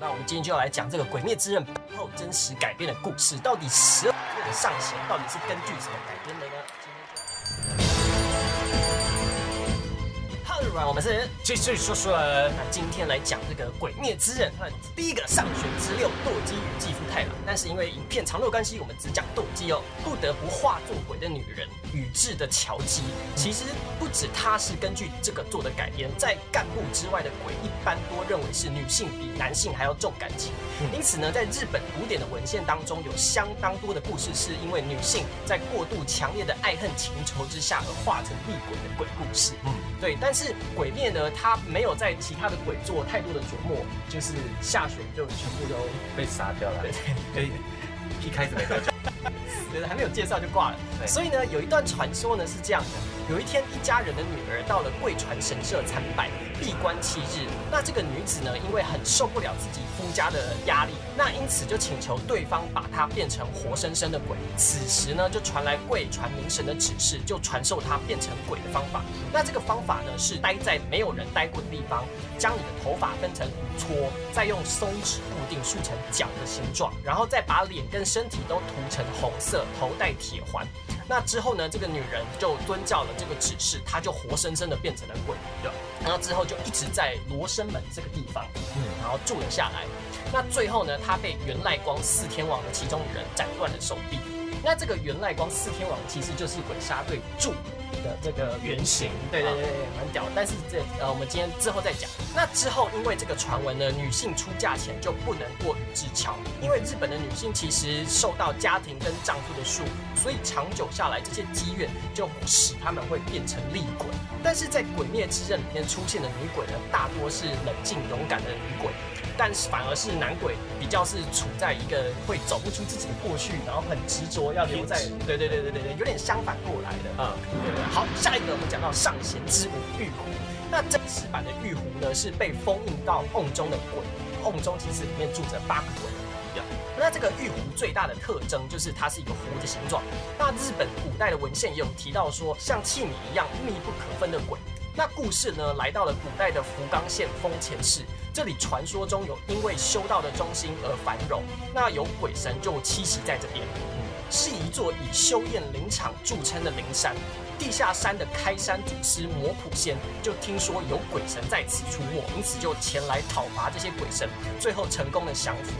那我们今天就要来讲这个《鬼灭之刃》后真实改编的故事，到底十二月的上弦到底是根据什么改编的呢？？Hello，我们是继续说说。那今天来讲这个《鬼灭之刃》和第一个上弦之六斗姬与继父太郎，但是因为影片长度关系，我们只讲斗姬哦。不得不化作鬼的女人宇智的乔姬，其实不止她是根据这个做的改编，在干部之外的鬼一般多认为是女性比男性还要重感情，因此呢，在日本古典的文献当中，有相当多的故事是因为女性在过度强烈的爱恨情仇之下而化成厉鬼的鬼故事。嗯，对，但是鬼灭呢，他没有在其他的鬼做太多的琢磨，就是下雪就全部都被杀掉了。对，一开始没多久，对，还没有介绍就挂了。所以呢，有一段传说呢是这样的。有一天，一家人的女儿到了贵船神社参拜，闭关七日。那这个女子呢，因为很受不了自己夫家的压力，那因此就请求对方把她变成活生生的鬼。此时呢，就传来贵船明神的指示，就传授她变成鬼的方法。那这个方法呢，是待在没有人待过的地方，将你的头发分成五撮，再用松脂固定竖成角的形状，然后再把脸跟身体都涂成红色，头戴铁环。那之后呢？这个女人就遵照了这个指示，她就活生生的变成了鬼。了，然后之后就一直在罗生门这个地方，嗯，然后住了下来。那最后呢，她被元赖光四天王的其中一人斩断了手臂。那这个元赖光四天王其实就是鬼杀队助。的这个原型，对对对对，蛮屌。但是这呃，我们今天之后再讲。那之后，因为这个传闻呢，女性出嫁前就不能过宇智桥，因为日本的女性其实受到家庭跟丈夫的束缚，所以长久下来，这些积怨就使他们会变成厉鬼。但是在《鬼灭之刃》里面出现的女鬼呢，大多是冷静勇敢的女鬼。但是反而是男鬼比较是处在一个会走不出自己的过去，然后很执着要留在，对对对对对对，有点相反过来的啊。好，下一个我们讲到上弦之舞玉壶，那真实版的玉壶呢是被封印到瓮中的鬼，瓮中其实里面住着八个鬼。那这个玉壶最大的特征就是它是一个壶的形状。那日本古代的文献也有提到说，像器皿一样密不可分的鬼。那故事呢，来到了古代的福冈县丰前市。这里传说中有因为修道的中心而繁荣，那有鬼神就栖息在这边，是一座以修验灵场著称的灵山。地下山的开山祖师摩普仙就听说有鬼神在此出没，因此就前来讨伐这些鬼神，最后成功的降服。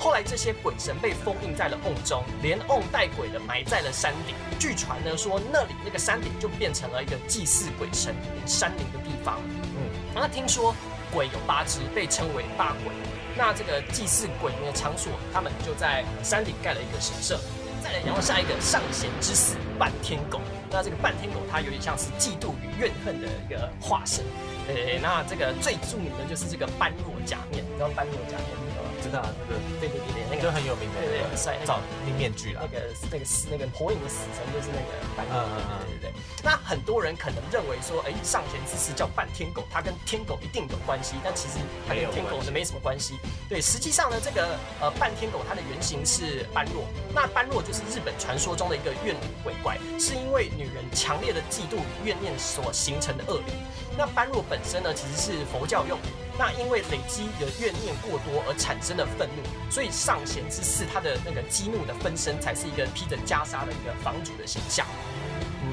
后来这些鬼神被封印在了瓮中，连瓮带鬼的埋在了山顶。据传呢说那里那个山顶就变成了一个祭祀鬼神山灵的地方。嗯，那听说。鬼有八只，被称为八鬼。那这个祭祀鬼的场所，他们就在山顶盖了一个神社。再来，然后下一个上弦之死半天狗。那这个半天狗，它有点像是嫉妒与怨恨的一个化身。诶，那这个最著名的就是这个般若假面，你知道般若假面？知道啊，那个对对对对，那个很有名的，对对很帅，照那面具啦。那个那个是那个火影的死神，就是那个半天狗，对对对。那很多人可能认为说，哎，上弦之死叫半天狗，它跟天狗一定有关系，但其实它跟天狗是没什么关系。对，实际上呢，这个呃半天狗它的原型是般若，那般若就是日本传说中的一个怨女鬼怪，是因为女人强烈的嫉妒与怨念所形成的恶灵。那般若本身呢，其实是佛教用语。那因为累积的怨念过多而产生的愤怒，所以上弦之四他的那个激怒的分身才是一个披着袈裟的一个房主的形象。嗯，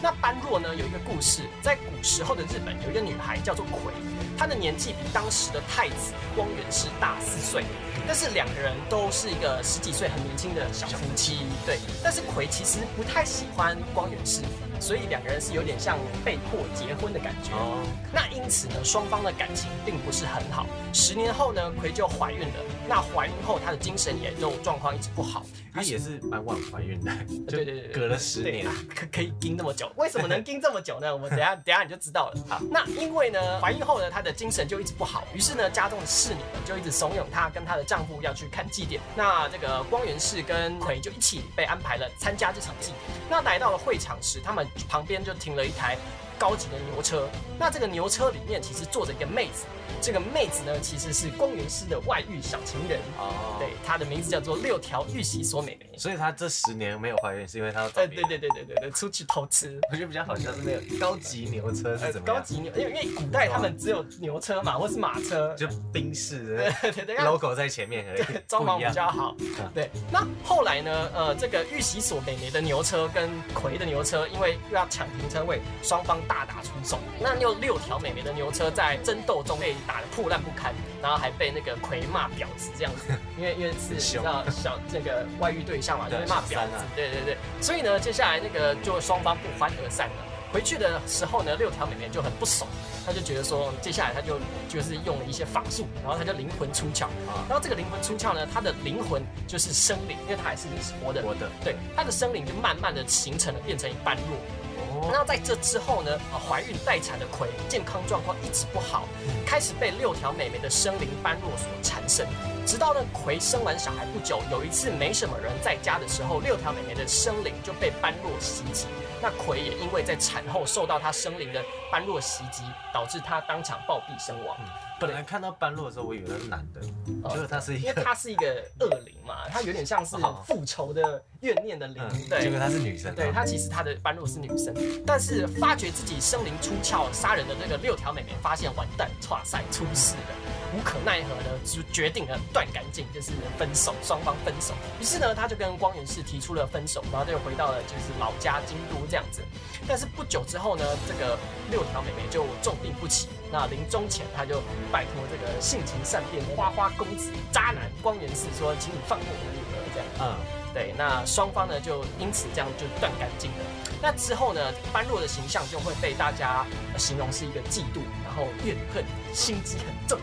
那般若呢有一个故事，在古时候的日本有一个女孩叫做葵，她的年纪比当时的太子光源氏大四岁，但是两个人都是一个十几岁很年轻的小夫妻。对，但是葵其实不太喜欢光源氏。所以两个人是有点像被迫结婚的感觉。哦，那因此呢，双方的感情并不是很好。十年后呢，葵就怀孕了。那怀孕后，她的精神也就状况一直不好。她也是蛮晚怀孕的，对对对，隔了十年，可可以盯那么久？为什么能盯这么久呢？我们等下等下你就知道了。好，那因为呢，怀孕后呢，她的精神就一直不好。于是呢，家中的侍女们就一直怂恿她跟她的丈夫要去看祭典。那这个光源氏跟葵就一起被安排了参加这场祭典。那来到了会场时，他们旁边就停了一台高级的牛车。那这个牛车里面其实坐着一个妹子，这个妹子呢其实是公园师的外遇小情人。哦，对，她的名字叫做六条玉玺所美眉。所以她这十年没有怀孕，是因为她要对对对对对对对出去偷吃。我觉得比较好笑是那个高级牛车是怎么高级牛，因为因为古代他们只有牛车嘛，或是马车，就宾士的 logo 在前面而已，装潢比较好。对，那后来呢？呃，这个玉玺所美眉的牛车跟葵的牛车，因为又要抢停车位，双方大打出手。那有六条美眉的牛车在争斗中被打得破烂不堪，然后还被那个魁骂婊子这样子，因为因为是知道小这个外遇对象嘛，就被骂婊子。对对对，所以呢，接下来那个就双方不欢而散了。回去的时候呢，六条美眉就很不爽。她就觉得说，接下来她就就是用了一些法术，然后她就灵魂出窍。然后这个灵魂出窍呢，她的灵魂就是生灵，因为她还是活的。活的。对，她的生灵就慢慢的形成了，变成一般弱。哦。那在这之后呢，怀孕待产的葵健康状况一直不好，开始被六条美眉的生灵般若所缠身。直到呢葵生完小孩不久，有一次没什么人在家的时候，六条美眉的生灵就被般若袭击。那葵也因为在产后受到他生灵的般若袭击，导致他当场暴毙身亡。本来看到般若的时候，我以为他是男的，觉得他是一个，因为他是一个恶灵嘛，他有点像是复仇的怨念的灵。对，结果他是女生。对他其实他的般若是女生，但是发觉自己生灵出窍杀人的那个六条美眉发现完蛋，哇塞，出事了。无可奈何呢，就决定了断干净，就是分手，双方分手。于是呢，他就跟光源氏提出了分手，然后就回到了就是老家京都这样子。但是不久之后呢，这个六条妹妹就重病不起。那临终前，他就拜托这个性情善变花花公子渣男光源氏说：“请你放过我的女儿。”这样，嗯，对。那双方呢，就因此这样就断干净了。那之后呢，般若的形象就会被大家形容是一个嫉妒，然后怨恨、心机很重。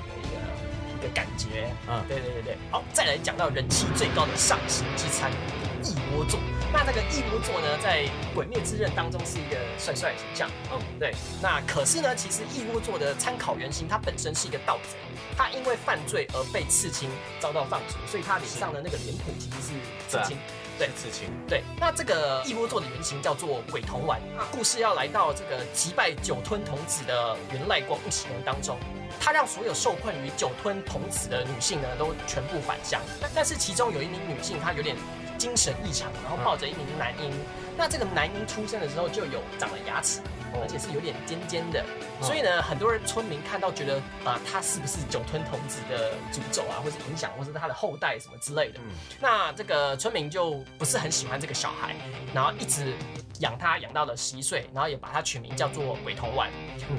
感觉，嗯，对对对对，好，再来讲到人气最高的上行之餐——一窝座。那这个一窝座呢，在《鬼灭之刃》当中是一个帅帅的形象，嗯，对。那可是呢，其实一窝座的参考原型，他本身是一个盗贼，他因为犯罪而被刺青，遭到放逐，所以他脸上的那个脸谱其实是刺青。对，刺青。对，那这个一窝座的原型叫做鬼童丸。那故事要来到这个击败酒吞童子的源赖光一行人当中，他让所有受困于酒吞童子的女性呢，都全部返乡。但是其中有一名女性，她有点精神异常，然后抱着一名男婴。那这个男婴出生的时候就有长了牙齿。而且是有点尖尖的，所以呢，很多人村民看到觉得啊，他是不是酒吞童子的诅咒啊，或是影响，或是他的后代什么之类的。那这个村民就不是很喜欢这个小孩，然后一直养他养到了十一岁，然后也把他取名叫做鬼头丸。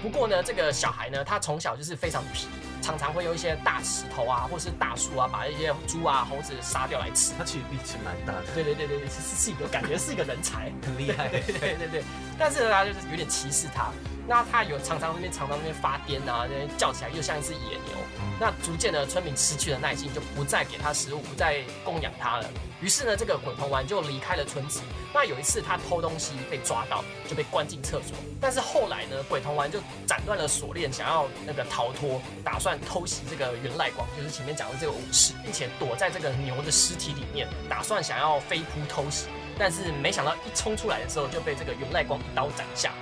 不过呢，这个小孩呢，他从小就是非常皮。常常会用一些大石头啊，或是大树啊，把一些猪啊、猴子杀掉来吃。他其实力气蛮大的。对对对对对，是是一个感觉是一个人才，很 厉害。对对对对，但是呢，他就是有点歧视他。那他有常常那边常常那边发癫啊，那边叫起来又像一只野牛。那逐渐的，村民失去了耐心，就不再给他食物，不再供养他了。于是呢，这个鬼童丸就离开了村子。那有一次他偷东西被抓到，就被关进厕所。但是后来呢，鬼童丸就斩断了锁链，想要那个逃脱，打算偷袭这个元赖光，就是前面讲的这个武士，并且躲在这个牛的尸体里面，打算想要飞扑偷袭。但是没想到一冲出来的时候，就被这个源赖光一刀斩下。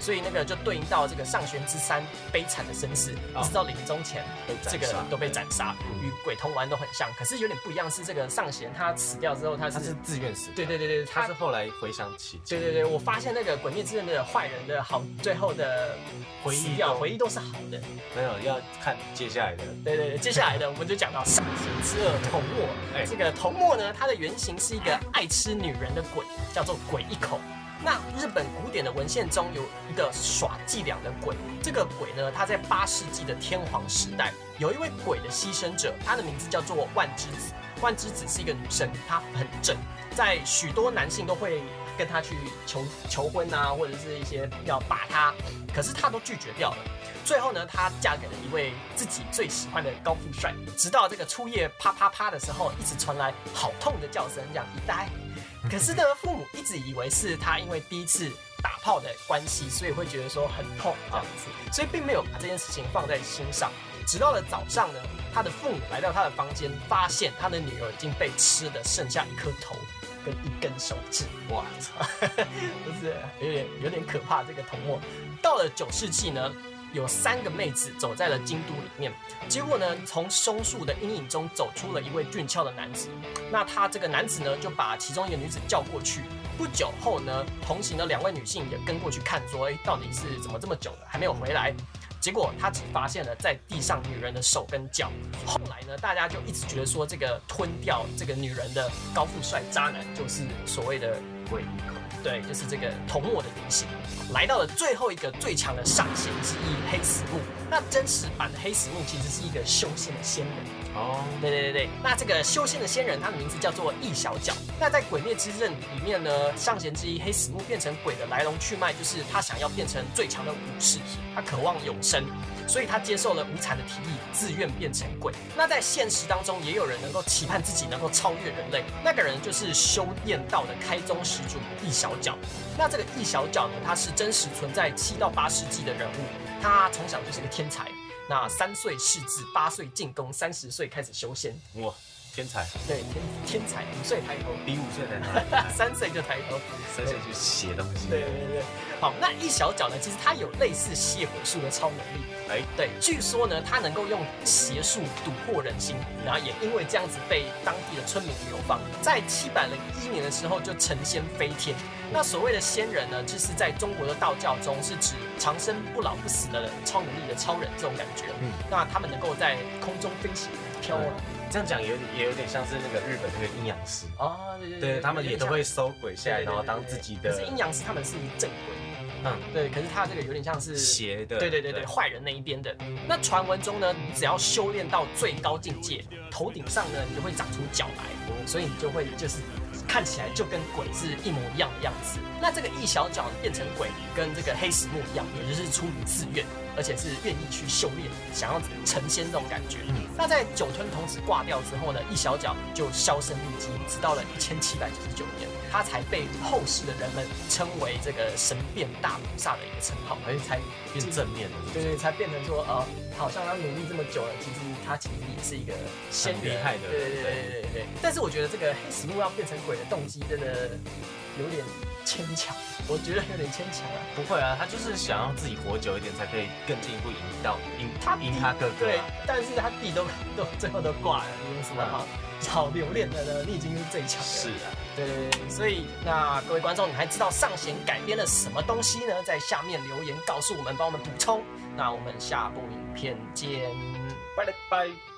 所以那个就对应到这个上弦之三悲惨的身世，一直到临终前，这个都被斩杀，与鬼童丸都很像，可是有点不一样，是这个上弦他死掉之后，他是自愿死，对对对对，他是后来回想起，对对对，我发现那个鬼灭之刃的坏人的好，最后的回忆掉回忆都是好的，没有要看接下来的，对对对，接下来的 我们就讲到上弦之二童墨，哎，这个童墨呢，它的原型是一个爱吃女人的鬼，叫做鬼一口。那日本古典的文献中有一个耍伎俩的鬼，这个鬼呢，他在八世纪的天皇时代，有一位鬼的牺牲者，他的名字叫做万之子。万之子是一个女生，她很正，在许多男性都会跟她去求求婚啊，或者是一些要把她，可是她都拒绝掉了。最后呢，她嫁给了一位自己最喜欢的高富帅，直到这个初夜啪啪啪的时候，一直传来好痛的叫声，这样一呆。可是呢，父母一直以为是他因为第一次打炮的关系，所以会觉得说很痛这样子，所以并没有把这件事情放在心上。直到了早上呢，他的父母来到他的房间，发现他的女儿已经被吃的剩下一颗头。跟一根手指。哇操！就是有点有点可怕。这个童墨到了九世纪呢，有三个妹子走在了京都里面，结果呢，从松树的阴影中走出了一位俊俏的男子。那他这个男子呢，就把其中一个女子叫过去。不久后呢，同行的两位女性也跟过去看，说：“哎，到底是怎么这么久了还没有回来？”结果他只发现了在地上女人的手跟脚。后来呢，大家就一直觉得说，这个吞掉这个女人的高富帅渣男就是所谓的对，就是这个同墨的原型。来到了最后一个最强的上仙之一黑死木。那真实版的黑死木其实是一个修仙的仙人。哦，对对对对，那这个修仙的仙人，他的名字叫做易小角。那在《鬼灭之刃》里面呢，上弦之一黑死木变成鬼的来龙去脉，就是他想要变成最强的武士，他渴望永生，所以他接受了无惨的提议，自愿变成鬼。那在现实当中，也有人能够期盼自己能够超越人类，那个人就是修炼道的开宗始祖易小角。那这个易小角呢，他是真实存在七到八世纪的人物，他从小就是个天才。那三岁识字，八岁进宫，三十岁开始修仙。哇，天才！对，天天才，五岁抬头，比五岁抬头，三岁就抬头，三岁就写东西。对对对，好，那一小脚呢？其实它有类似吸火术的超能力。哎，对，据说呢，它能够用邪术蛊惑人心，然后也因为这样子被当地的村民流放。在七百零一年的时候就成仙飞天。那所谓的仙人呢，就是在中国的道教中是指长生不老不死的超能力的超人这种感觉。嗯，那他们能够在空中飞行飘啊，这样讲也也有点像是那个日本那个阴阳师啊，对对对，他们也都会收鬼下来，然后当自己的。可是阴阳师他们是正鬼。嗯，对，可是他这个有点像是邪的，对对对对，坏人那一边的。那传闻中呢，你只要修炼到最高境界，头顶上呢，你就会长出角来，所以你就会就是看起来就跟鬼是一模一样的样子。那这个一小角变成鬼，跟这个黑石木一样，也就是出于自愿，而且是愿意去修炼，想要成仙这种感觉。那在九吞童子挂掉之后呢，一小角就销声匿迹，直到了一千七百九十九年。他才被后世的人们称为这个神变大菩萨的一个称号，而且才变正面的，对对，才变成说，呃，好像他努力这么久了，其实他其实也是一个先厉害的，对对对对对。但是我觉得这个黑死木要变成鬼的动机真的有点牵强，我觉得有点牵强啊。不会啊，他就是想要自己活久一点，才可以更进一步赢到赢他赢他哥哥。对，但是他弟都 都最后都挂了，你有什么好？好留恋的呢，你已经是最强的。是啊，对对对，所以那各位观众，你还知道上弦改编了什么东西呢？在下面留言告诉我们，帮我们补充。那我们下部影片见，拜了拜。